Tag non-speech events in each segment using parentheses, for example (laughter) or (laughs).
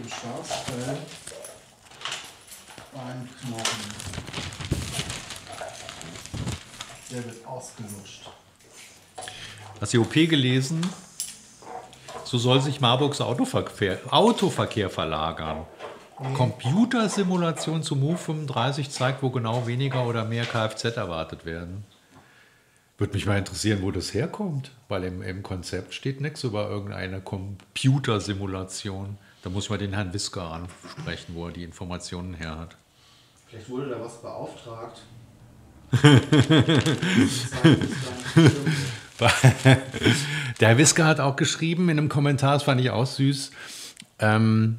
dem Schafsfell ein Knochen. Der wird ausgeluscht. Hast du OP gelesen? So soll sich Marburgs Autoverkehr, Autoverkehr verlagern. Computersimulation zu Move 35 zeigt, wo genau weniger oder mehr Kfz erwartet werden. Würde mich mal interessieren, wo das herkommt, weil im, im Konzept steht nichts über irgendeine Computersimulation. Da muss ich mal den Herrn Wisker ansprechen, wo er die Informationen her hat. Vielleicht wurde da was beauftragt. (laughs) Der Herr Wisker hat auch geschrieben in einem Kommentar, das fand ich auch süß, ähm,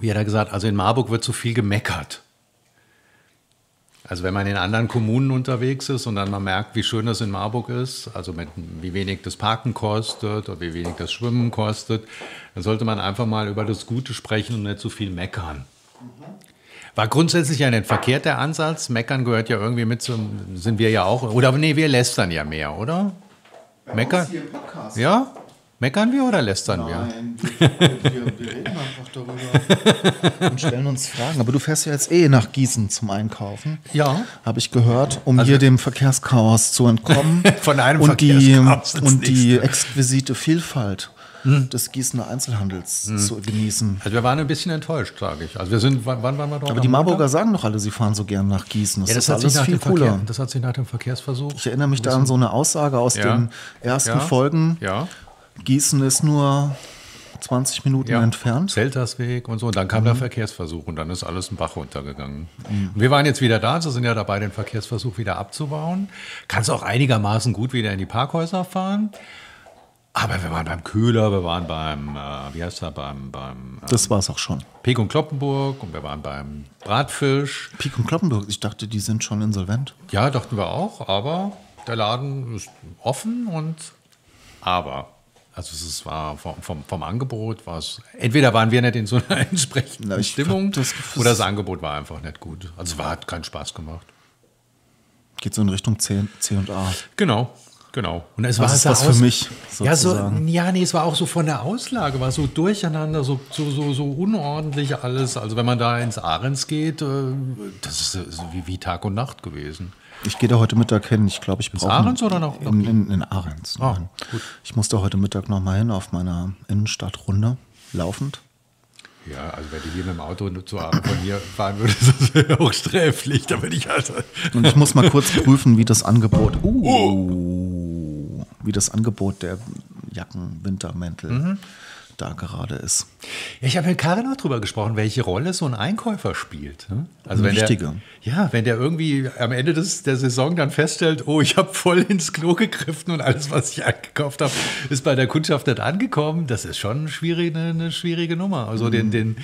wie hat er gesagt, also in Marburg wird zu viel gemeckert. Also wenn man in anderen Kommunen unterwegs ist und dann mal merkt, wie schön das in Marburg ist, also mit, wie wenig das Parken kostet oder wie wenig das Schwimmen kostet, dann sollte man einfach mal über das Gute sprechen und nicht zu viel meckern. War grundsätzlich ja nicht verkehrt der Ansatz. Meckern gehört ja irgendwie mit zum, sind wir ja auch, oder nee, wir lästern ja mehr, oder? Meckern? Ja? Meckern wir oder lästern wir? Nein, wir, wir, wir reden einfach darüber (laughs) und stellen uns Fragen. Aber du fährst ja jetzt eh nach Gießen zum Einkaufen. Ja. Habe ich gehört, um hier dem Verkehrschaos zu entkommen. (laughs) Von einem und die, Verkehrschaos ins und die nächste. exquisite Vielfalt des Gießener Einzelhandels zu genießen. Also wir waren ein bisschen enttäuscht, sage ich. Also wir sind, wann, wann waren wir dort? Aber die Marburger Montag? sagen doch alle, sie fahren so gern nach Gießen. Das, ja, das, ist hat sich alles nach viel dem cooler. Verkehr, das hat sich nach dem Verkehrsversuch. Ich erinnere mich da an so eine Aussage aus Ja. den ersten Ja. Folgen. Ja. Gießen ist nur 20 Minuten ja. entfernt. Zeltersweg und so. Und dann kam der Verkehrsversuch und dann ist alles ein Bach runtergegangen. Und wir waren jetzt wieder da, sie sind ja dabei, den Verkehrsversuch wieder abzubauen. Kannst auch einigermaßen gut wieder in die Parkhäuser fahren. Aber wir waren beim Köhler, wir waren beim, äh, wie heißt er, beim, beim äh, Das war es auch schon. Pek und Kloppenburg und wir waren beim Bratfisch. Pik und Kloppenburg, ich dachte, die sind schon insolvent. Ja, dachten wir auch, aber der Laden ist offen und aber. Also es war vom, vom, vom Angebot war es. Entweder waren wir nicht in so einer (laughs) entsprechenden Na, Stimmung das oder das Angebot war einfach nicht gut. Also es war, hat keinen Spaß gemacht. Geht so in Richtung C, C und A. Genau, genau. Und es Was war ist so das für mich, Ja, so, ja, nee, es war auch so von der Auslage, war so durcheinander, so, so, so, so unordentlich alles. Also wenn man da ins Ahrens geht, äh, das ist äh, wie, wie Tag und Nacht gewesen. Ich gehe da heute Mittag hin. Ich glaube, ich brauche. Ahrens oder noch- In, in, in Ahrens. Ah. Ich muss da heute Mittag noch mal hin auf meiner Innenstadtrunde, laufend. Ja, also wenn du hier mit dem Auto nur zur Arbeit von hier fahren würdest, (laughs) das wäre auch sträflich. Da bin ich halt. Und ich muss mal kurz prüfen, wie das Angebot. Uh, Wie das Angebot der Jacken, Wintermäntel Mhm. Da gerade ist. Ja, ich habe mit Karin auch drüber gesprochen, welche Rolle so ein Einkäufer spielt. ne? Also wenn der, ja, wenn der irgendwie am Ende des, der Saison dann feststellt, oh, ich habe voll ins Klo gegriffen und alles, was ich eingekauft habe, ist bei der Kundschaft nicht angekommen. Das ist schon schwierig, eine, eine schwierige Nummer. Also den, den,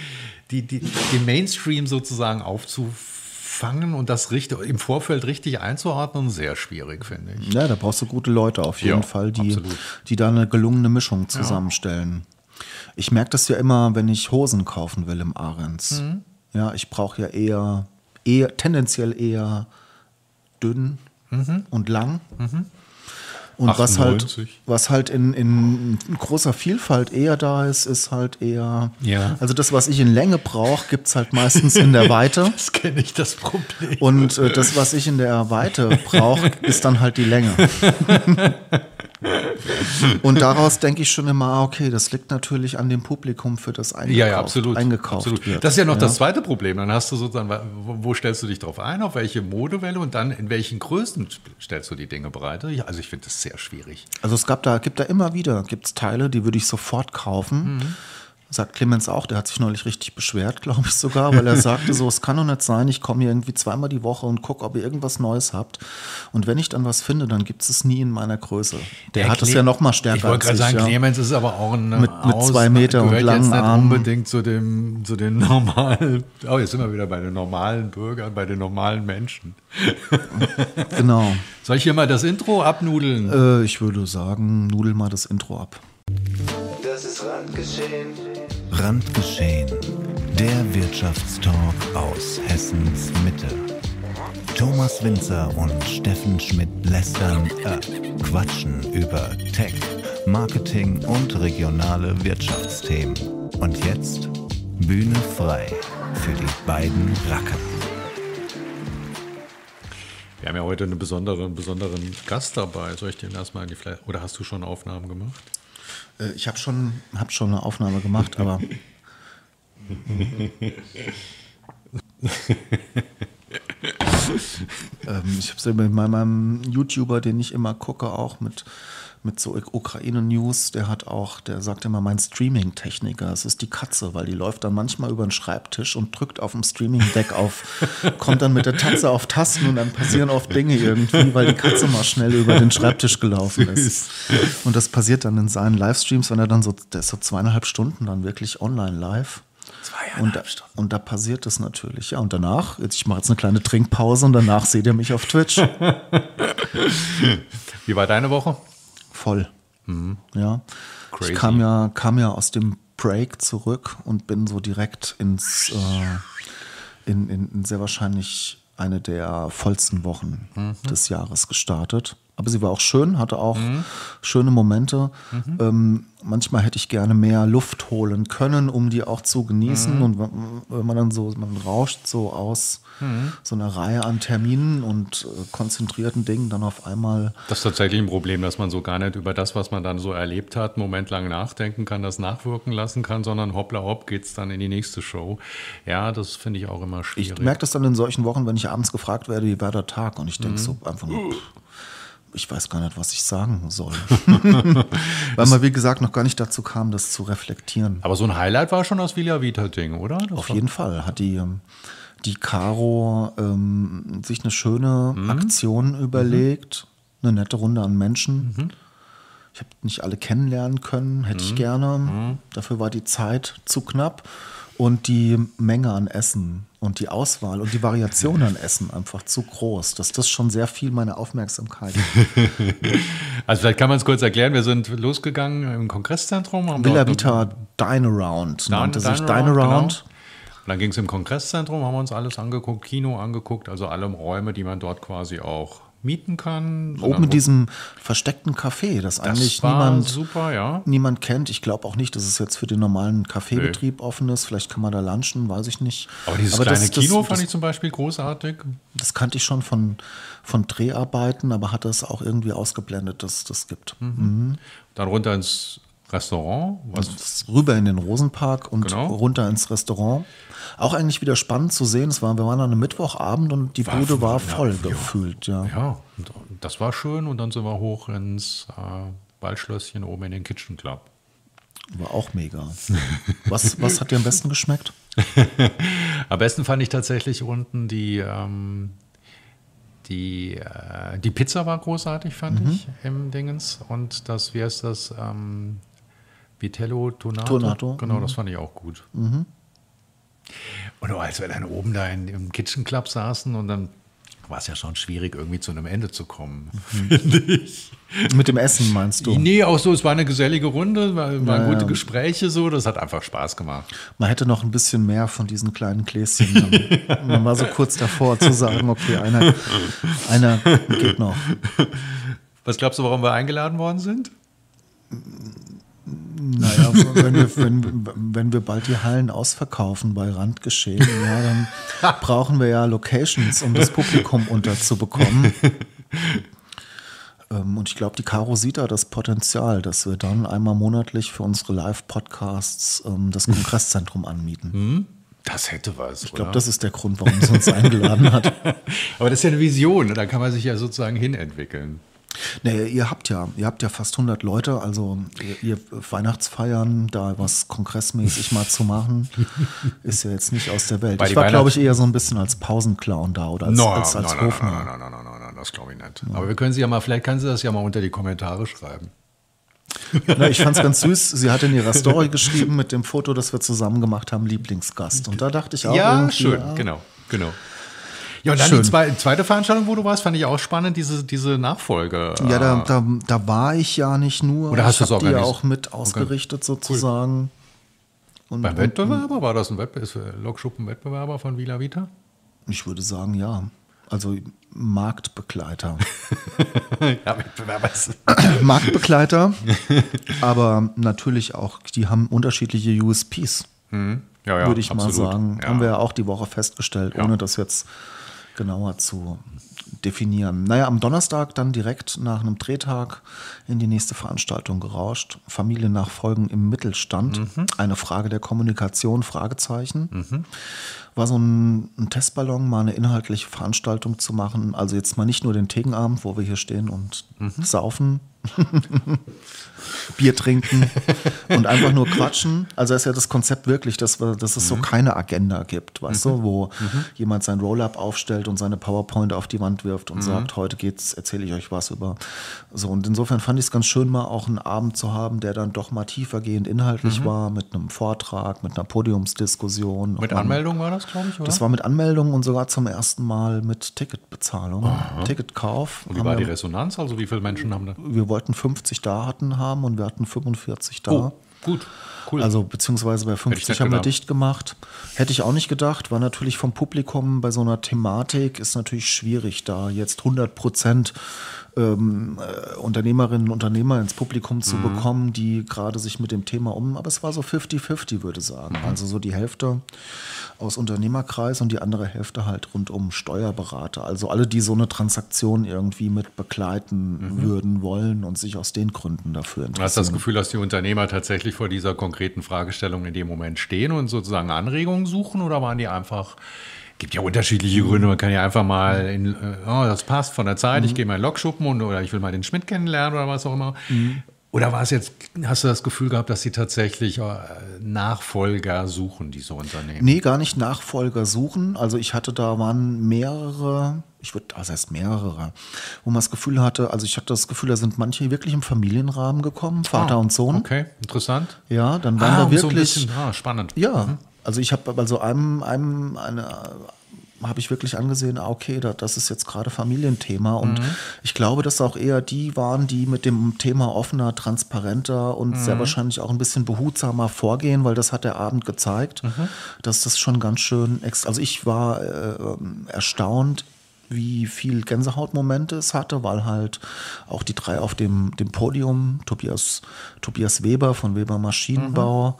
die, die, den Mainstream sozusagen aufzufangen und das richtig, im Vorfeld richtig einzuordnen, sehr schwierig, finde ich. Ja, da brauchst du gute Leute auf jeden Ja, Fall, die, absolut. die da eine gelungene Mischung zusammenstellen. Ich merke das ja immer, wenn ich Hosen kaufen will im Ahrens. Mhm. Ja, ich brauche ja eher, eher, tendenziell eher dünn Mhm. und lang. Und was halt, 98. was halt in, in großer Vielfalt eher da ist, ist halt eher. Ja. Also das, was ich in Länge brauche, gibt es halt meistens in der Weite. (laughs) Das kenne ich, das Problem. Und äh, das, was ich in der Weite brauche, ist dann halt die Länge. (laughs) Und daraus denke ich schon immer, ah, okay, das liegt natürlich an dem Publikum, für das eingekauft, Ja, ja, absolut. eingekauft absolut. wird. Das ist ja noch das zweite Problem. Dann hast du sozusagen, wo, stellst du dich drauf ein, auf welche Modewelle und dann in welchen Größen stellst du die Dinge bereit? Ja, Also ich finde das sehr schwierig. Also es gab da, gibt da immer wieder, gibt's Teile, die würde ich sofort kaufen. Mhm. Sagt Clemens auch, der hat sich neulich richtig beschwert, glaube ich sogar, weil er (laughs) sagte so, es kann doch nicht sein, ich komme hier irgendwie zweimal die Woche und gucke, ob ihr irgendwas Neues habt. Und wenn ich dann was finde, dann gibt es nie in meiner Größe. Der, hat es ja noch mal stärker Ich wollte gerade als ich, sagen, ja. Clemens ist aber auch ein Mit- mit zwei Meter und langen jetzt nicht Armen. unbedingt zu dem, zu den normalen. Oh, jetzt sind wir wieder bei den normalen Bürgern, bei den normalen Menschen. (laughs) Genau. Soll ich hier mal das Intro abnudeln? Äh, ich würde sagen, nudel mal das Intro ab. Das ist Randgeschehen. Randgeschehen. Der Wirtschaftstalk aus Hessens Mitte. Thomas Winzer und Steffen Schmidt lästern, äh, quatschen über Tech, Marketing und regionale Wirtschaftsthemen. Und jetzt Bühne frei für die beiden Racker. Wir haben ja heute einen besonderen, besonderen Gast dabei. Soll ich den erstmal in die Fle Oder hast du schon Aufnahmen gemacht? Äh, Ich habe schon, hab schon eine Aufnahme gemacht, aber (laughs) ähm, ich habe es mit meinem YouTuber, den ich immer gucke, auch mit, mit so Ukraine-News, der hat auch, der sagt immer, mein Streaming-Techniker, es ist die Katze, weil die läuft dann manchmal über den Schreibtisch und drückt auf dem Streaming-Deck auf, (laughs) kommt dann mit der Tatze auf Tasten und dann passieren oft Dinge irgendwie, weil die Katze mal schnell über den Schreibtisch gelaufen ist. Und das passiert dann in seinen Livestreams, wenn er dann so, der ist so zweieinhalb Stunden dann wirklich online live. Und da, und da passiert es natürlich. Ja, und danach, jetzt, ich mache jetzt eine kleine Trinkpause und danach seht ihr mich auf Twitch. (laughs) Wie war deine Woche? Voll. Ja. Crazy. Ich kam ja, kam ja aus dem Break zurück und bin so direkt ins, äh, in, in, in sehr wahrscheinlich eine der vollsten Wochen des Jahres gestartet. Aber sie war auch schön, hatte auch schöne Momente. Ähm, manchmal hätte ich gerne mehr Luft holen können, um die auch zu genießen. Und wenn man dann so, man rauscht so aus so einer Reihe an Terminen und äh, konzentrierten Dingen dann auf einmal Das ist tatsächlich ein Problem, dass man so gar nicht über das, was man dann so erlebt hat, einen Moment lang nachdenken kann, das nachwirken lassen kann, sondern hoppla hopp geht's dann in die nächste Show. Ja, das finde ich auch immer Ich schwierig. merke das dann in solchen Wochen, wenn ich abends gefragt werde, wie war der Tag? Und ich denke so einfach nur, pff, ich weiß gar nicht, was ich sagen soll. (laughs) Weil man, wie gesagt, noch gar nicht dazu kam, das zu reflektieren. Aber so ein Highlight war schon das Villa Vita-Ding, oder? Das Auf jeden Fall hat die, ähm, die Caro ähm, sich eine schöne Aktion überlegt, eine nette Runde an Menschen. Ich habe nicht alle kennenlernen können, hätte ich gerne. Dafür war die Zeit zu knapp und die Menge an Essen und die Auswahl und die Variation an Essen einfach zu groß, dass das schon sehr viel meine Aufmerksamkeit. (laughs) Also vielleicht kann man es kurz erklären. Wir sind losgegangen im Kongresszentrum. haben Villa Vita Dine Around Dine- nannte sich Dine Dine Around, Around. genau. Und dann ging es im Kongresszentrum, haben wir uns alles angeguckt, Kino angeguckt, also alle Räume, die man dort quasi auch mieten kann. Oben in diesem versteckten Café, das, das eigentlich niemand super, ja. niemand kennt. Ich glaube auch nicht, dass es jetzt für den normalen Kaffeebetrieb offen ist. Vielleicht kann man da lunchen, weiß ich nicht. Aber dieses das- kleine das, Kino das, fand ich zum Beispiel großartig. Das kannte ich schon von, von Dreharbeiten, aber hat das auch irgendwie ausgeblendet, dass es das gibt. Dann runter ins Restaurant. Ist rüber in den Rosenpark und Genau. runter ins Restaurant. Auch eigentlich wieder spannend zu sehen. Es war, wir waren an einem Mittwochabend und die War Bude war voll ja. gefühlt. Ja. ja, das war schön. Und dann sind wir hoch ins äh, Waldschlösschen oben in den Kitchen Club. War auch mega. (laughs) Was, was hat dir am besten geschmeckt? (laughs) Am besten fand ich tatsächlich unten die, ähm, die, äh, die Pizza war großartig, fand Mhm. ich, im Dingens. Und das, wie heißt das? Ähm, Vitello Tonato. Tonato, Genau, mhm. das fand ich auch gut. Und als wir dann oben da in, im Kitchen Club saßen und dann war es ja schon schwierig, irgendwie zu einem Ende zu kommen, Mhm. finde ich. Mit dem Essen meinst du? Nee, auch so, es war eine gesellige Runde, war, waren Ja, gute ja. Gespräche so, das hat einfach Spaß gemacht. Man hätte noch ein bisschen mehr von diesen kleinen Gläschen. (laughs) Man war so kurz davor zu sagen, okay, einer, einer geht noch. Was glaubst du, warum wir eingeladen worden sind? Naja, (laughs) wenn wir, wenn, wenn wir bald die Hallen ausverkaufen bei Randgeschehen, ja, dann (laughs) brauchen wir ja Locations, um das Publikum unterzubekommen. (laughs) Ähm, Und ich glaube, die Caro sieht da das Potenzial, dass wir dann einmal monatlich für unsere Live-Podcasts ähm, das Kongresszentrum anmieten. Das hätte was. Ich glaube, das ist der Grund, warum sie uns eingeladen hat. Aber das ist ja eine Vision, da kann man sich ja sozusagen hinentwickeln. Naja, ihr habt ja, ihr habt ja fast 100 Leute, also ihr, ihr Weihnachtsfeiern, da was kongressmäßig mal zu machen, (laughs) ist ja jetzt nicht aus der Welt. Bei ich war, glaube ich, eher so ein bisschen als Pausenclown da oder als, No, als, als no, Hofnarr. no, no, no, no, no, das glaube ich nicht. Aber wir können sie ja mal, vielleicht kann sie das ja mal unter die Kommentare schreiben. Na, ich fand es ganz süß. Sie hat in ihrer Story (laughs) geschrieben mit dem Foto, das wir zusammen gemacht haben, Lieblingsgast. Und da dachte ich auch ja, schön, ja, genau, genau. Ja, und dann Schön. die zwei, zweite Veranstaltung, wo du warst, fand ich auch spannend, diese, diese Nachfolge. Ja, da, da, da war ich ja nicht nur. Oder hast die ja organisiert? auch mit ausgerichtet sozusagen. Und, Beim und, Wettbewerber? War das ein Wettbewerb, ist Lokschuppen-Wettbewerber von Vila Vita? ich würde sagen, ja. Also Marktbegleiter. (laughs) Ja, Wettbewerber ist. (clears throat) Marktbegleiter, aber natürlich auch, die haben unterschiedliche USPs. Ja, ja, würde ich absolut. mal sagen. Ja. Haben wir ja auch die Woche festgestellt, ohne das jetzt genauer zu definieren. Naja, am Donnerstag dann direkt nach einem Drehtag in die nächste Veranstaltung gerauscht. Familiennachfolgen im Mittelstand. Mhm. Eine Frage der Kommunikation, Fragezeichen. War so ein, ein Testballon, mal eine inhaltliche Veranstaltung zu machen. Also jetzt mal nicht nur den Tegenabend, wo wir hier stehen und Mhm. saufen, (laughs) Bier trinken (laughs) und einfach nur quatschen. Also ist ja das Konzept wirklich, dass, wir, dass es so keine Agenda gibt, weißt du, wo jemand sein Roll-up aufstellt und seine PowerPoint auf die Wand wirft und sagt, heute geht's, erzähle ich euch was über. So und insofern fand ich es ganz schön, mal auch einen Abend zu haben, der dann doch mal tiefergehend inhaltlich war, mit einem Vortrag, mit einer Podiumsdiskussion. Mit Anmeldung war das, glaube ich, oder? Das war mit Anmeldung und sogar zum ersten Mal mit Ticketbezahlung, Ticketkauf. Und wie war die Resonanz? Also wie viele Menschen haben da? wir wollten 50 Daten haben und wir hatten 45 da. Oh, gut, cool. Also beziehungsweise bei nicht 50 haben wir dicht gemacht. Hätte ich auch nicht gedacht. War natürlich vom Publikum bei so einer Thematik ist natürlich schwierig, da jetzt 100 Prozent ähm, äh, Unternehmerinnen und Unternehmer ins Publikum Mhm. zu bekommen, die gerade sich mit dem Thema um. Aber es war so 50-50, würde ich sagen. Mhm. Also so die Hälfte aus Unternehmerkreis und die andere Hälfte halt rund um Steuerberater. Also alle, die so eine Transaktion irgendwie mit begleiten würden wollen und sich aus den Gründen dafür Mhm. Du hast das interessieren. Gefühl, dass die Unternehmer tatsächlich vor dieser konkreten Fragestellung in dem Moment stehen und sozusagen Anregungen suchen oder waren die einfach, gibt ja unterschiedliche Gründe, man kann ja einfach mal, in, äh, oh, das passt von der Zeit, ich gehe mal in Lokschuppen und, oder ich will mal den Schmidt kennenlernen oder was auch immer. Oder war es jetzt, hast du das Gefühl gehabt, dass sie tatsächlich äh, Nachfolger suchen, diese Unternehmen? Nee, gar nicht Nachfolger suchen. Also ich hatte da waren mehrere, ich würde, was heißt mehrere, wo man das Gefühl hatte, also ich hatte das Gefühl, da sind manche wirklich im Familienrahmen gekommen, Vater Ah, und Sohn. Okay, interessant. Ja, dann waren Ah, da um so ein wirklich. bisschen, ah, spannend. Ja, also ich habe also einem, einem eine habe ich wirklich angesehen, ah, okay, da, das ist jetzt gerade Familienthema. Und ich glaube, dass auch eher die waren, die mit dem Thema offener, transparenter und sehr wahrscheinlich auch ein bisschen behutsamer vorgehen, weil das hat der Abend gezeigt, dass das schon ganz schön, ex also ich war äh, ähm, erstaunt, wie viel Gänsehautmomente es hatte, weil halt auch die drei auf dem, dem Podium, Tobias, Tobias Weber von Weber Maschinenbau,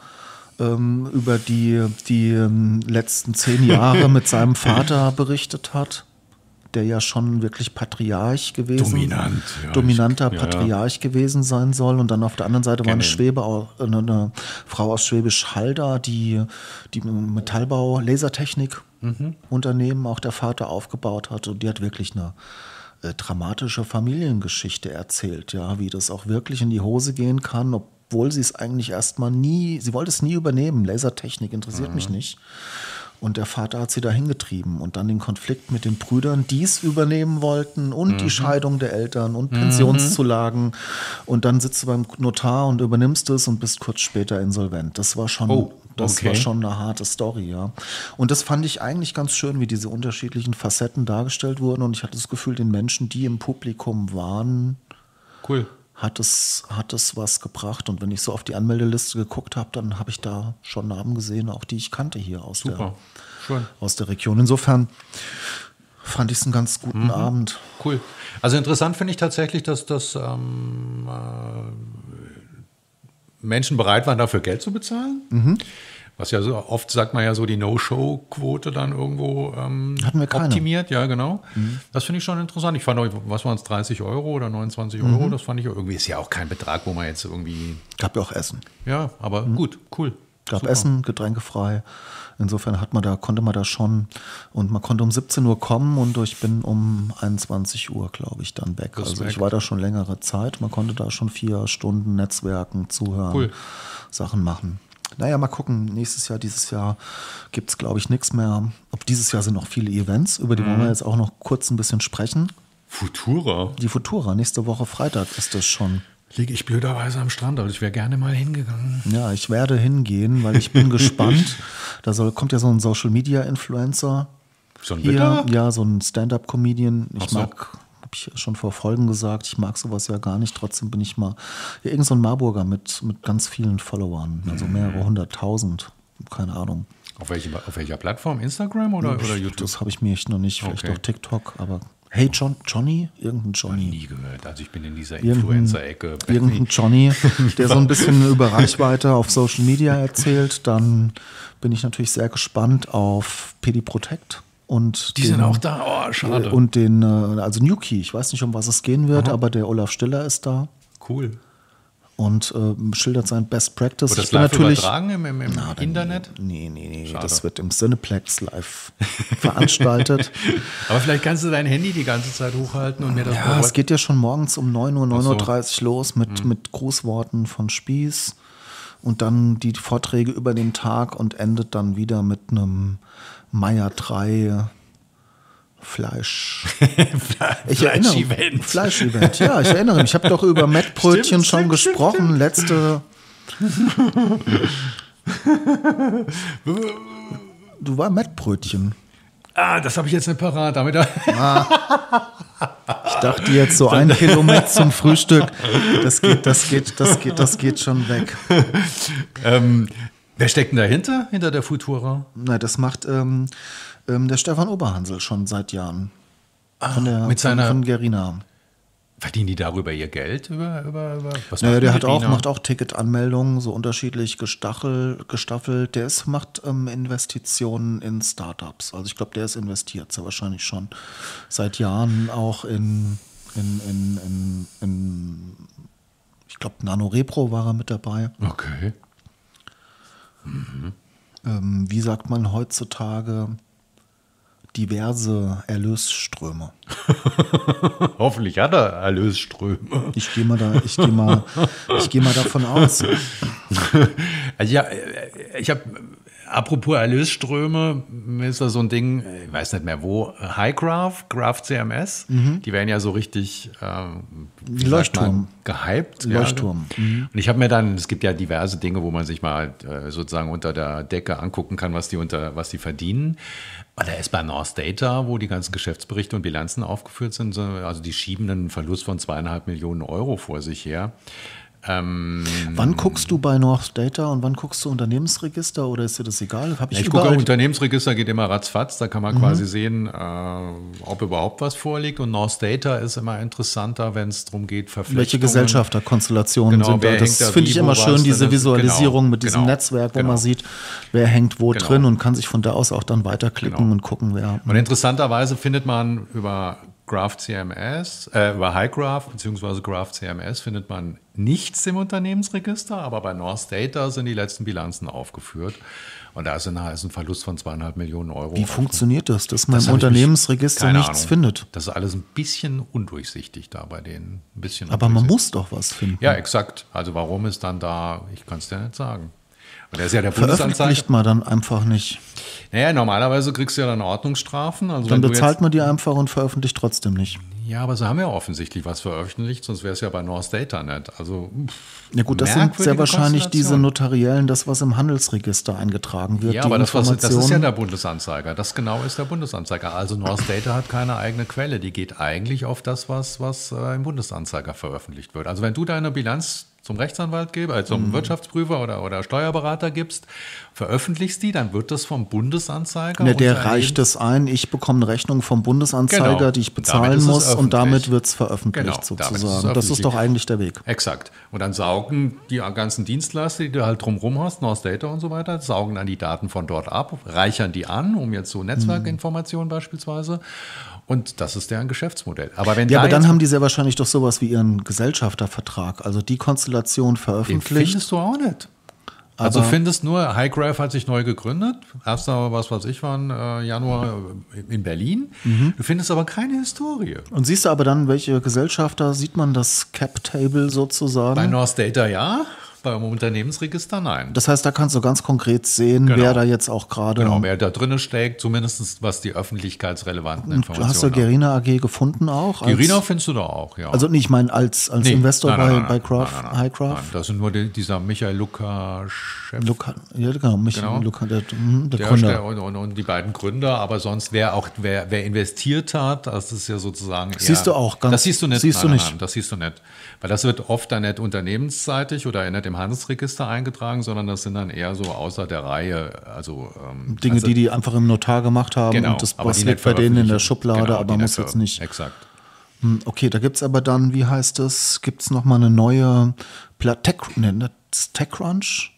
ähm, über die, die ähm, letzten zehn Jahre mit seinem (laughs) Vater berichtet hat, der ja schon wirklich Patriarch gewesen Dominant, ja, dominanter ich- ja, ja. Patriarch gewesen sein soll. Und dann auf der anderen Seite war eine, ihn. Schwebe, eine, eine Frau aus Schwäbisch Hall da, die, die Metallbau, Lasertechnik Unternehmen auch der Vater aufgebaut hat. Und die hat wirklich eine äh, dramatische Familiengeschichte erzählt, ja, wie das auch wirklich in die Hose gehen kann, obwohl sie es eigentlich erstmal nie, sie wollte es nie übernehmen. Lasertechnik interessiert mich nicht. Und der Vater hat sie dahin getrieben und dann den Konflikt mit den Brüdern, die es übernehmen wollten und die Scheidung der Eltern und Pensionszulagen. Und dann sitzt du beim Notar und übernimmst es und bist kurz später insolvent. Das war schon, Oh, das okay. war schon eine harte Story, ja. Und das fand ich eigentlich ganz schön, wie diese unterschiedlichen Facetten dargestellt wurden. Und ich hatte das Gefühl, den Menschen, die im Publikum waren, Cool. Hat es, hat es was gebracht. Und wenn ich so auf die Anmeldeliste geguckt habe, dann habe ich da schon Namen gesehen, auch die ich kannte hier aus, Super. der, Schön. aus der Region. Insofern fand ich es einen ganz guten Mhm. Abend. Cool. Also interessant finde ich tatsächlich, dass das ähm, äh, Menschen bereit waren, dafür Geld zu bezahlen. Mhm. Was ja so oft sagt man ja so die No-Show-Quote dann irgendwo ähm, Hatten wir keine. Mhm. optimiert, ja genau. Das finde ich schon interessant. Ich fand, auch, was waren es, 30 Euro oder 29 Euro? Mhm. Das fand ich irgendwie, ist ja auch kein Betrag, wo man jetzt irgendwie, Gab ja auch Essen. ja, aber gut, cool. Gab Super. Essen, getränkefrei. Insofern hat man da, konnte man da schon und man konnte um 17 Uhr kommen und ich bin um 21 Uhr, glaube ich, dann weg. Das also ich war da schon längere Zeit. Man konnte da schon vier Stunden Netzwerken, zuhören, Cool. Sachen machen. Naja, mal gucken. Nächstes Jahr, dieses Jahr gibt es, glaube ich, nichts mehr. Ob dieses Jahr sind noch viele Events, über die wollen Mhm. wir jetzt auch noch kurz ein bisschen sprechen. Futura. Die Futura, nächste Woche Freitag ist das schon. Liege ich blöderweise am Strand, aber ich wäre gerne mal hingegangen. Ja, ich werde hingehen, weil ich bin (laughs) gespannt. Da soll, kommt ja so ein Social Media Influencer. So ein Hier, Witter? ja, so ein Stand-up-Comedian. Ich so. mag, habe ich schon vor Folgen gesagt, ich mag sowas ja gar nicht. Trotzdem bin ich mal, ja, irgend so ein Marburger mit, mit ganz vielen Followern, also Mhm. mehrere hunderttausend, keine Ahnung. Auf, welche, auf welcher Plattform? Instagram oder, oder YouTube? Das habe ich mir echt noch nicht, vielleicht Okay. auch TikTok, aber Hey John, Johnny? Irgendein Johnny. Nie gehört. Also ich bin in dieser Influencer-Ecke. Irgendein (laughs) Johnny, der so ein bisschen über Reichweite auf Social Media erzählt. Dann bin ich natürlich sehr gespannt auf PD Protect. Und Die den, sind auch da. Oh, schade. Und den, äh, also Newkey, ich weiß nicht, um was es gehen wird, aber der Olaf Stiller ist da cool. und äh, schildert sein Best Practice. Wird das Ich live natürlich. übertragen im, im, im Na, Internet? Nee, nee, nee. Schade. Das wird im Cineplex live (laughs) veranstaltet. (laughs) Aber vielleicht kannst du dein Handy die ganze Zeit hochhalten und mir das Ja, es geht ja schon morgens um 9 Uhr, 9.30 so. Uhr los mit, mit Grußworten von Spieß und dann die Vorträge über den Tag und endet dann wieder mit einem Meier 3 Fleisch. (laughs) Ich erinnere Fleisch-Event. Fleisch-Event, ja, ich erinnere mich. Ich habe doch über Mettbrötchen Stimmt, schon stimmt, gesprochen. Letzte. (laughs) Du war Mettbrötchen. Ah, das habe ich jetzt nicht parat. Damit Ich dachte jetzt so ein Kilometer zum Frühstück. Das geht, das geht, das geht, das geht schon weg. ähm, wer steckt denn dahinter, hinter der Futura? Na, das macht ähm, ähm, der Stefan Oberhansel schon seit Jahren. Von der, mit seiner- von Gerina. Verdienen die darüber ihr Geld? Über, über, über, was Naja, der hat auch, Gerina? macht auch Ticketanmeldungen, so unterschiedlich gestachel, gestaffelt. Der ist, macht ähm, Investitionen in Startups. Also ich glaube, der ist investiert, sehr wahrscheinlich schon seit Jahren auch in, in, in, in, in ich glaube, Nano Repro war er mit dabei. Okay. Ähm, wie sagt man heutzutage? Diverse Erlösströme. (laughs) Hoffentlich hat er Erlösströme. Ich gehe mal da, ich gehe mal, ich gehe mal davon aus. (laughs) Also ja, äh, ich habe, apropos Erlösströme, mir ist da so ein Ding, ich weiß nicht mehr wo, Highgraph, Graph CMS, die werden ja so richtig sagt Leuchtturm. gehypt. Leuchtturm. Ja. Und ich habe mir dann, es gibt ja diverse Dinge, wo man sich mal äh, sozusagen unter der Decke angucken kann, was die unter, was die verdienen. Und da ist bei North Data, wo die ganzen Geschäftsberichte und Bilanzen aufgeführt sind, so- also die schieben einen Verlust von zweieinhalb Millionen Euro vor sich her. Ähm, Wann guckst du bei North Data und wann guckst du Unternehmensregister oder ist dir das egal? Hab ich, Ich gucke, Unternehmensregister geht immer ratzfatz, da kann man Mhm. quasi sehen, äh, ob überhaupt was vorliegt. Und North Data ist immer interessanter, wenn es darum geht, Verpflichtungen. welche Gesellschafterkonstellationen Genau, sind da. Das da finde ich immer schön, diese Visualisierung genau, mit diesem genau, Netzwerk, wo genau. man sieht, wer hängt wo Genau. drin und kann sich von da aus auch dann weiterklicken Genau. und gucken, wer. Und interessanterweise findet man über Graph CMS, äh, über HighGraph bzw. Graph CMS findet man nichts im Unternehmensregister, aber bei North Data sind die letzten Bilanzen aufgeführt. Und da ist ein, ist ein Verlust von zweieinhalb Millionen Euro. Wie funktioniert das, dass man Das im mich- Unternehmensregister keine nichts Ahnung. findet? Das ist alles ein bisschen undurchsichtig da bei denen. Ein bisschen Aber man muss doch was finden. Ja, exakt. Also warum ist dann da, ich kann es dir nicht sagen. Und der ist ja der Bundesanzeiger. Veröffentlicht man dann einfach nicht. Naja, normalerweise kriegst du ja dann Ordnungsstrafen. Also Dann bezahlt man die einfach und veröffentlicht trotzdem nicht. Ja, aber sie haben ja offensichtlich was veröffentlicht, sonst wäre es ja bei North Data nicht. Also Ja gut, das sind sehr wahrscheinlich diese notariellen, das, was im Handelsregister eingetragen wird. Ja, aber das, was, das ist ja der Bundesanzeiger. Das genau ist der Bundesanzeiger. Also North Data hat keine eigene Quelle. Die geht eigentlich auf das, was, was äh, im Bundesanzeiger veröffentlicht wird. Also wenn du deine Bilanz zum Rechtsanwalt gibst, also Mhm. zum Wirtschaftsprüfer oder, oder Steuerberater gibst, veröffentlichst die, dann wird das vom Bundesanzeiger. Ja, der reicht es ein, ich bekomme eine Rechnung vom Bundesanzeiger, Genau. die ich bezahlen muss und damit wird es veröffentlicht Genau, damit ist sozusagen. das ist doch eigentlich der Weg. Exakt. Und dann saugen die ganzen Dienstleister, die du halt drumherum hast, North Data und so weiter, saugen dann die Daten von dort ab, reichern die an, um jetzt so Netzwerkinformationen beispielsweise. Und das ist deren Geschäftsmodell. Aber wenn Ja, aber dann haben die sehr wahrscheinlich doch sowas wie ihren Gesellschaftervertrag. Also die Konstellation den veröffentlicht. findest du auch nicht. Also findest nur, Highgraph hat sich neu gegründet. Erster, was weiß ich, wann, äh, Januar äh, in Berlin. Mhm. Du findest aber keine Historie. Und siehst du aber dann, welche Gesellschafter, sieht man das Cap-Table sozusagen? Bei North Data ja, beim Unternehmensregister nein. das heißt, da kannst du ganz konkret sehen, Genau. wer da jetzt auch gerade. Genau, wer da drinnen steckt, zumindest was die öffentlichkeitsrelevanten Und Informationen hast du. Gerina AG gefunden auch? Irina findest du da auch, ja. Also, nee, ich meine, als, als Nee, Investor nein, bei, nein, bei Craft, nein. Highcraft? Nein, das sind nur die, dieser Michael Luca-Chef. Luca, ja, genau, mich, Genau. Luca, der, mhm, der Der, Gründer. der und, und, und die beiden Gründer, aber sonst wer auch wer, wer investiert hat, das ist ja sozusagen. Eher, Siehst du auch ganz- Das siehst du nicht. siehst du nicht. Das siehst du nicht, weil das wird oft dann nicht unternehmensseitig oder nicht im Handelsregister eingetragen, sondern das sind dann eher so außer der Reihe, also ähm, Dinge, also, die die einfach im Notar gemacht haben genau, und das was liegt bei denen in der. Schublade, Genau, aber muss jetzt nicht. Exakt. Hm, Okay, da gibt's aber dann, wie heißt es, gibt's noch mal eine neue Pla Tech, ne, TechCrunch?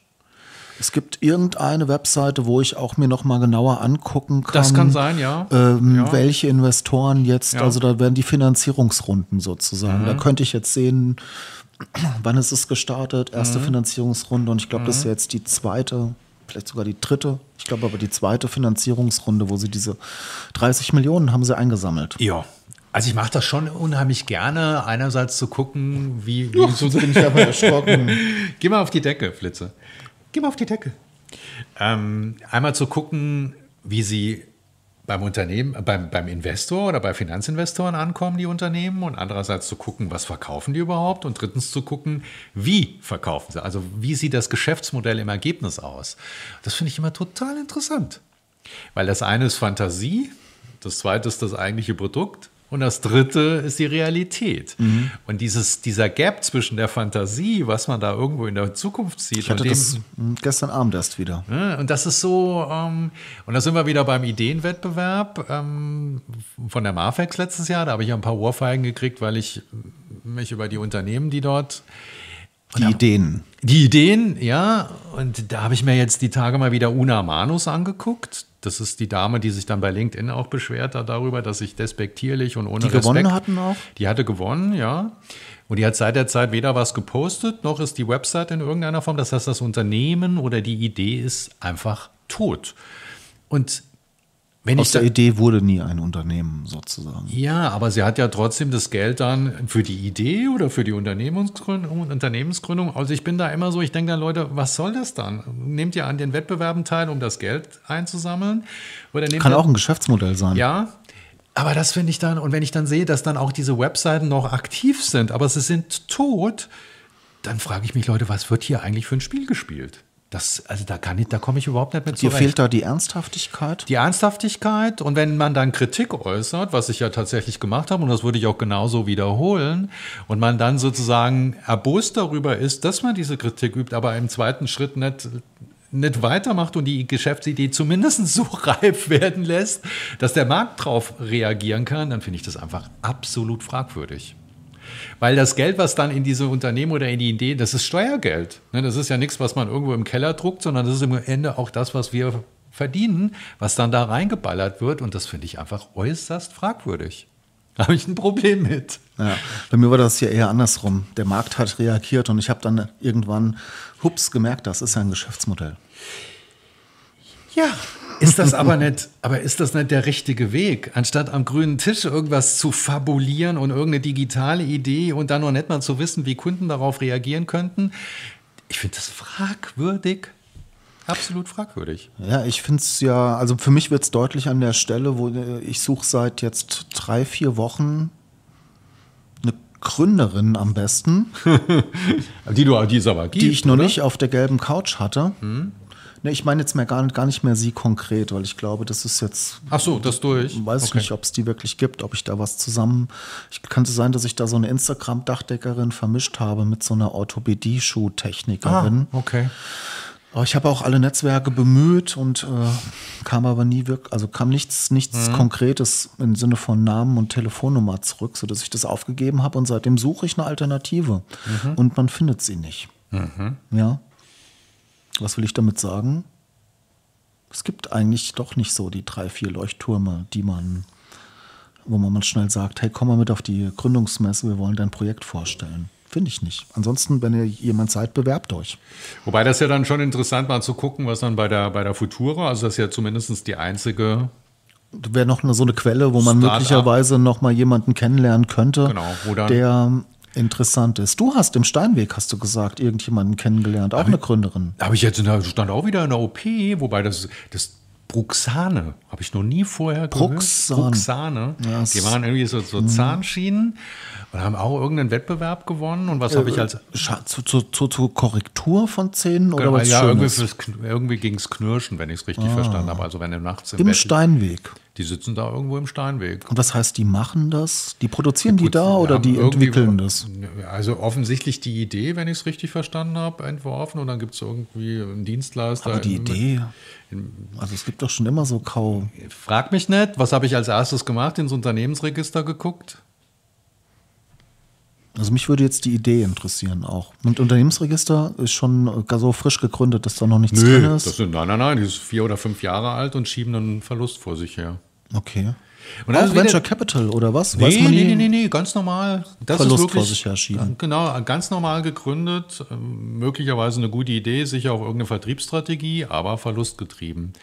Es gibt irgendeine Webseite, wo ich auch mir noch mal genauer angucken kann. Das kann sein, ja. Ähm, Ja. Welche Investoren jetzt, Ja. Mhm. also da werden die Finanzierungsrunden sozusagen. Da könnte ich jetzt sehen, wann ist es gestartet, erste Mhm. Finanzierungsrunde und ich glaube, das ist jetzt die zweite, vielleicht sogar die dritte, ich glaube aber die zweite Finanzierungsrunde, wo sie diese 30 Millionen haben sie eingesammelt. Ja. Also ich mache das schon unheimlich gerne, einerseits zu gucken, wie, wie so bin ich aber erschrocken. (laughs) Geh mal auf die Decke, Flitze. Geh mal auf die Decke. Ähm, einmal zu gucken, wie sie beim Unternehmen, beim, beim Investor oder bei Finanzinvestoren ankommen, die Unternehmen, und andererseits zu gucken, was verkaufen die überhaupt, und drittens zu gucken, wie verkaufen sie, also wie sieht das Geschäftsmodell im Ergebnis aus. Das finde ich immer total interessant, weil das eine ist Fantasie, das zweite ist das eigentliche Produkt. Und das dritte ist die Realität. Mhm. Und dieses, dieser Gap zwischen der Fantasie, was man da irgendwo in der Zukunft sieht, Ich hatte und dem, das gestern Abend erst wieder. und das ist so, ähm, und da sind wir wieder beim Ideenwettbewerb ähm, von der Marfex letztes Jahr. Da habe ich ja ein paar Ohrfeigen gekriegt, weil ich mich über die Unternehmen, die dort Die Ideen. die Ideen, ja, und da habe ich mir jetzt die Tage mal wieder Una Manus angeguckt. Das ist die Dame, die sich dann bei LinkedIn auch beschwert hat darüber, dass ich despektierlich und ohne Die Respekt. gewonnen hatten auch? Die hatte gewonnen, ja. Und die hat seit der Zeit weder was gepostet, noch ist die Website in irgendeiner Form. Das heißt, das Unternehmen oder die Idee ist einfach tot. Und wenn Aus der Idee wurde nie ein Unternehmen sozusagen. ja, aber sie hat ja trotzdem das Geld dann für die Idee oder für die Unternehmensgründung. Unternehmensgründung. Also ich bin da immer so, ich denke dann, Leute, was soll das dann? Nehmt ihr an den Wettbewerben teil, um das Geld einzusammeln? Oder nehmt Kann ihr, auch ein Geschäftsmodell sein. Ja, aber das finde ich dann, und wenn ich dann sehe, dass dann auch diese Webseiten noch aktiv sind, aber sie sind tot, dann frage ich mich, Leute, was wird hier eigentlich für ein Spiel gespielt? Das, also da kann ich, da komme ich überhaupt nicht mehr Dir zurecht. fehlt da die Ernsthaftigkeit. Die Ernsthaftigkeit und wenn man dann Kritik äußert, was ich ja tatsächlich gemacht habe und das würde ich auch genauso wiederholen und man dann sozusagen erbost darüber ist, dass man diese Kritik übt, aber im zweiten Schritt nicht nicht weitermacht und die Geschäftsidee zumindest so (laughs) reif werden lässt, dass der Markt drauf reagieren kann, dann finde ich das einfach absolut fragwürdig. Weil das Geld, was dann in diese Unternehmen oder in die Idee, das ist Steuergeld. Ne, Das ist ja nichts, was man irgendwo im Keller druckt, sondern das ist im Ende auch das, was wir verdienen, was dann da reingeballert wird. Und das finde ich einfach äußerst fragwürdig. Da habe ich ein Problem mit. Ja. Bei mir war das ja eher andersrum. Der Markt hat reagiert und ich habe dann irgendwann, hups, gemerkt, das ist ja ein Geschäftsmodell. Ja, ist das aber nicht, aber ist das nicht der richtige Weg? Anstatt am grünen Tisch irgendwas zu fabulieren und irgendeine digitale Idee und dann noch nicht mal zu wissen, wie Kunden darauf reagieren könnten. Ich finde das fragwürdig. Absolut fragwürdig. Ja, ich finde es ja, also für mich wird es deutlich an der Stelle, wo äh, ich suche seit jetzt drei, vier Wochen eine Gründerin am besten, (laughs) Die du, die es aber gibt. die ich noch oder? nicht auf der gelben Couch hatte. Ne, ich meine jetzt mehr gar, gar nicht mehr sie konkret, weil ich glaube, das ist jetzt Ach so, das durch. Weiß ich Okay. nicht, ob es die wirklich gibt, ob ich da was zusammen. Ich könnte sein, dass ich da so eine Instagram-Dachdeckerin vermischt habe mit so einer Orthopädie-Schuhtechnikerin. Ah, okay. Aber ich habe auch alle Netzwerke bemüht und äh, kam aber nie wirklich, also kam nichts, nichts Mhm. Konkretes im Sinne von Namen und Telefonnummer zurück, sodass ich das aufgegeben habe und seitdem suche ich eine Alternative. Mhm. Und man findet sie nicht. Ja. Was will ich damit sagen? Es gibt eigentlich doch nicht so die drei, vier Leuchttürme, die man, wo man mal schnell sagt, hey, komm mal mit auf die Gründungsmesse, wir wollen dein Projekt vorstellen. Finde ich nicht. Ansonsten, wenn ihr jemand seid, bewerbt euch. Wobei das ja dann schon interessant war zu gucken, was dann bei der, bei der Futura, also das ist ja zumindest die einzige, Wäre noch eine, so eine Quelle, wo man möglicherweise noch mal jemanden kennenlernen könnte, Genau, der interessant ist. Du hast im Steinweg, hast du gesagt, irgendjemanden kennengelernt, auch eine Gründerin. habe ich jetzt in der, stand auch wieder in der OP, wobei das, das Bruxane, habe ich noch nie vorher gehört. Bruxan. Bruxane. Ja, es- Die waren irgendwie so, so Zahnschienen und haben auch irgendeinen Wettbewerb gewonnen. Und was habe ich als Scha- Zu, zu, zu, zur Korrektur von Zähnen oder was ja, irgendwie, Schönes? Kn- irgendwie ging es knirschen, wenn ich es richtig verstanden habe. Also wenn du nachts im, Im Bett, Steinweg. Die sitzen da irgendwo im Steinweg. Und was heißt, die machen das? Die produzieren die da oder die entwickeln das? Also offensichtlich die Idee, wenn ich es richtig verstanden habe, entworfen und dann gibt es irgendwie einen Dienstleister. Aber die im- Idee, also es gibt doch schon immer so Kau. Frag mich nicht, was habe ich als erstes gemacht? Ins Unternehmensregister geguckt? Also mich würde jetzt die Idee interessieren auch. Und Unternehmensregister ist schon äh, so frisch gegründet, dass da noch nichts drin das ist. sind, nein, nein, nein, die ist vier oder fünf Jahre alt und schieben einen Verlust vor sich her. Okay. Und auch also Venture Capital oder was? Nee, Weiß man nee, nee, nee, nee, ganz normal. Das Verlust wirklich, vor sich herschieben. Genau, ganz normal gegründet. ähm, Möglicherweise eine gute Idee, sicher auch irgendeine Vertriebsstrategie, aber verlustgetrieben.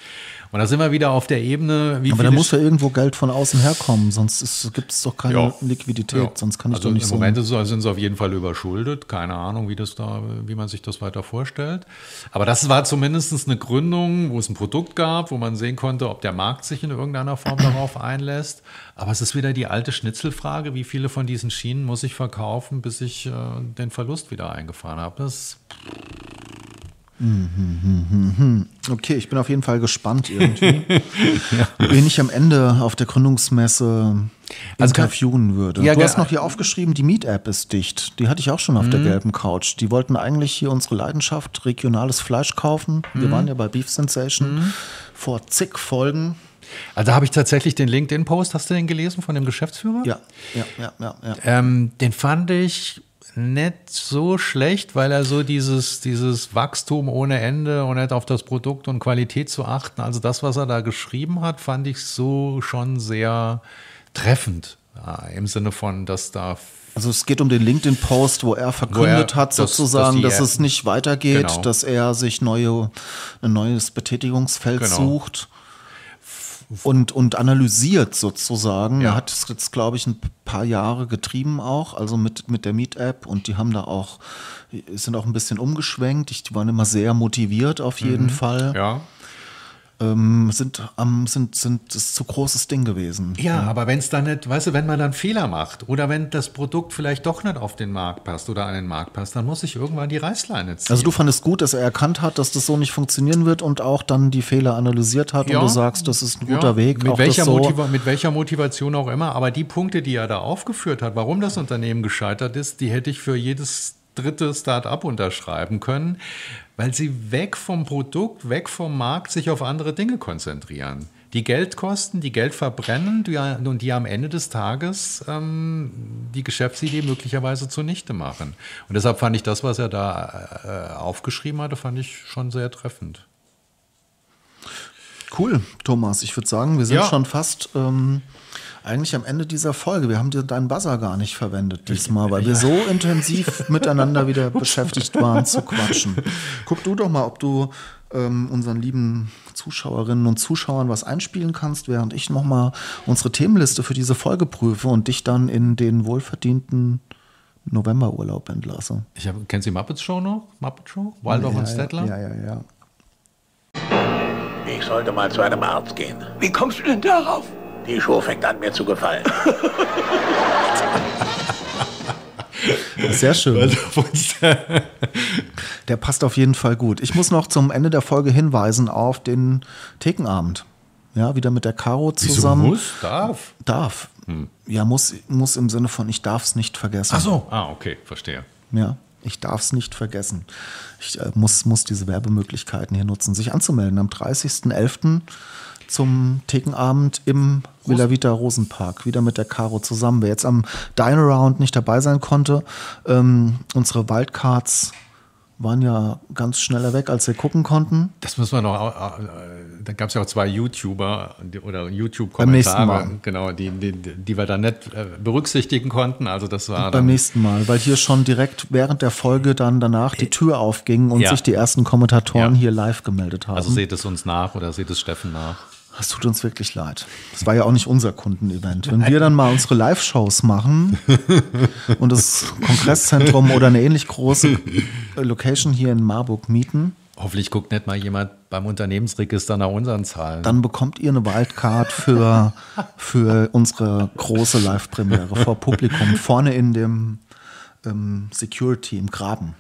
Und da sind wir wieder auf der Ebene, wie Aber da muss ja irgendwo Geld von außen herkommen, sonst gibt es doch keine Ja. Liquidität, Ja. sonst kann ich also doch nicht im so. Moment es, sind sie auf jeden Fall überschuldet. Keine Ahnung, wie das da, wie man sich das weiter vorstellt. Aber das war zumindest eine Gründung, wo es ein Produkt gab, wo man sehen konnte, ob der Markt sich in irgendeiner Form darauf einlässt. Aber es ist wieder die alte Schnitzelfrage, wie viele von diesen Schienen muss ich verkaufen, bis ich äh, den Verlust wieder eingefahren habe. Das Okay, ich bin auf jeden Fall gespannt irgendwie, (laughs) wen ich am Ende auf der Gründungsmesse Also interviewen würde. Ja, du hast noch hier aufgeschrieben, die Meet-App ist dicht. Die hatte ich auch schon auf Mhm. der gelben Couch. Die wollten eigentlich hier unsere Leidenschaft, regionales Fleisch kaufen. Wir Mhm. waren ja bei Beef Sensation vor zig Folgen. Also habe ich tatsächlich den LinkedIn-Post, hast du den gelesen von dem Geschäftsführer? Ja, ja, ja, ja. ja. Ähm, den fand ich nicht so schlecht, weil er so dieses, dieses Wachstum ohne Ende und nicht auf das Produkt und Qualität zu achten. Also das, was er da geschrieben hat, fand ich so schon sehr treffend. Ja, Im Sinne von, dass da Also es geht um den LinkedIn-Post, wo er verkündet er- hat dass- sozusagen, dass dass, die- es nicht weitergeht, Genau. dass er sich neue, ein neues Betätigungsfeld Genau. sucht und, und analysiert sozusagen. Ja. Er hat es jetzt, glaube ich, ein paar Jahre getrieben auch, also mit, mit der Meet-App und die haben da auch, sind auch ein bisschen umgeschwenkt. Ich, die waren immer sehr motiviert auf jeden Fall. Mhm. ja. Ähm, sind, am sind, sind, ist zu großes Ding gewesen. Ja, aber wenn es dann nicht, weißt du, wenn man dann Fehler macht oder wenn das Produkt vielleicht doch nicht auf den Markt passt oder an den Markt passt, dann muss ich irgendwann die Reißleine ziehen. Also du fandest gut, dass er erkannt hat, dass das so nicht funktionieren wird und auch dann die Fehler analysiert hat Ja. und du sagst, das ist ein guter Ja, Weg. Mit auch welcher, das so, mit welcher Motivation auch immer. Aber die Punkte, die er da aufgeführt hat, warum das Unternehmen gescheitert ist, die hätte ich für jedes dritte Start-up unterschreiben können, weil sie weg vom Produkt, weg vom Markt sich auf andere Dinge konzentrieren. Die Geld kosten, die Geld verbrennen die, und die am Ende des Tages ähm, die Geschäftsidee möglicherweise zunichte machen. Und deshalb fand ich das, was er da äh, aufgeschrieben hatte, fand ich schon sehr treffend. Cool, Thomas. Ich würde sagen, wir sind Ja. schon fast ähm, eigentlich am Ende dieser Folge. Wir haben dir deinen Buzzer gar nicht verwendet diesmal, weil wir so intensiv (laughs) miteinander wieder beschäftigt waren zu quatschen. Guck du doch mal, ob du ähm, unseren lieben Zuschauerinnen und Zuschauern was einspielen kannst, während ich nochmal unsere Themenliste für diese Folge prüfe und dich dann in den wohlverdienten Novemberurlaub entlasse. Ich hab, kennst du die Muppets Show noch? Muppet Show? Waldorf und Stettler? Ja, ja, ja. Ich sollte mal zu einem Arzt gehen. Wie kommst du denn darauf? Die Show fängt an, mir zu gefallen. (laughs) Sehr schön. (laughs) Der passt auf jeden Fall gut. Ich muss noch zum Ende der Folge hinweisen auf den Thekenabend. Ja, wieder mit der Caro zusammen. muss? Darf? Darf. Ja, muss, muss im Sinne von, ich darf es nicht vergessen. Ach so. Ah, okay, verstehe. Ja, ich darf es nicht vergessen. Ich äh, muss, muss diese Werbemöglichkeiten hier nutzen, sich anzumelden am 30.11. zum Thekenabend im Villa Vita Rosenpark, wieder mit der Caro zusammen. Wer jetzt am Dine Around nicht dabei sein konnte, ähm, unsere Wildcards waren ja ganz schneller weg, als wir gucken konnten. Das müssen wir noch. Äh, da gab es ja auch zwei YouTuber oder YouTube-Kommentare, genau, die, die, die wir dann nicht äh, berücksichtigen konnten. Also das war Beim nächsten Mal, weil hier schon direkt während der Folge dann danach die Tür aufging und Ja. sich die ersten Kommentatoren Ja. hier live gemeldet haben. also seht es uns nach oder seht es Steffen nach. Es tut uns wirklich leid. Das war ja auch nicht unser Kundenevent. Wenn wir dann mal unsere Live-Shows machen (laughs) und das Kongresszentrum oder eine ähnlich große Location hier in Marburg mieten, Hoffentlich guckt nicht mal jemand beim Unternehmensregister nach unseren Zahlen. dann bekommt ihr eine Wildcard für, für unsere große Live-Premiere vor Publikum vorne in dem ähm, Security im Graben.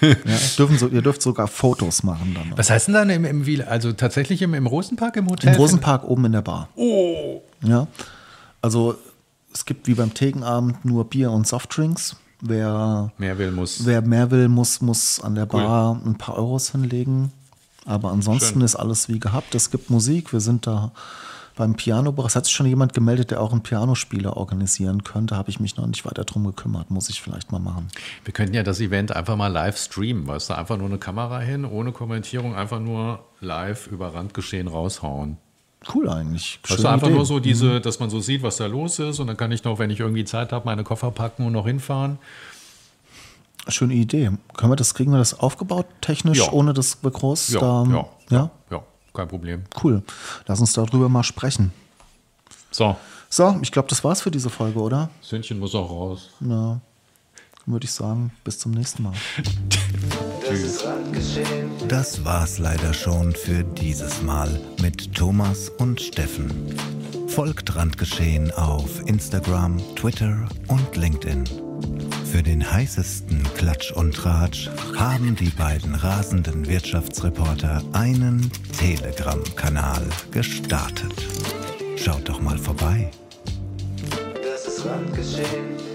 Ja, dürfen so, ihr dürft sogar Fotos machen dann. Was heißt denn dann im, im Wiel- also tatsächlich im, im Rosenpark im Hotel? Im Rosenpark oben in der Bar. Oh. Ja. Also es gibt wie beim Tegenabend nur Bier und Softdrinks. Wer, Mehr will, muss. wer mehr will, muss, muss an der Bar ein paar Euros hinlegen. Aber ansonsten Schön. ist alles wie gehabt. Es gibt Musik. Wir sind da beim Piano. Es hat sich schon jemand gemeldet, der auch einen Pianospieler organisieren könnte. Habe ich mich noch nicht weiter drum gekümmert. Muss ich vielleicht mal machen. Wir könnten ja das Event einfach mal live streamen, weißt du, einfach nur eine Kamera hin, ohne Kommentierung, einfach nur live über Randgeschehen raushauen. Cool eigentlich. Du, Schöne einfach Idee. nur so diese, dass man so sieht, was da los ist und dann kann ich noch, wenn ich irgendwie Zeit habe, meine Koffer packen und noch hinfahren. Schöne Idee. Können wir das, kriegen wir das aufgebaut technisch, Ja. ohne dass wir groß Ja, da. ja, ja? Ja, kein Problem. Cool. Lass uns darüber mal sprechen. So, So, ich glaube, das war's für diese Folge, oder? Sündchen muss auch raus. Ja. Würde ich sagen, bis zum nächsten Mal. (laughs) Randgeschehen. Das war's leider schon für dieses Mal mit Thomas und Steffen. Folgt Randgeschehen auf Instagram, Twitter und LinkedIn. Für den heißesten Klatsch und Tratsch haben die beiden rasenden Wirtschaftsreporter einen Telegram-Kanal gestartet. Schaut doch mal vorbei. Das ist Randgeschehen.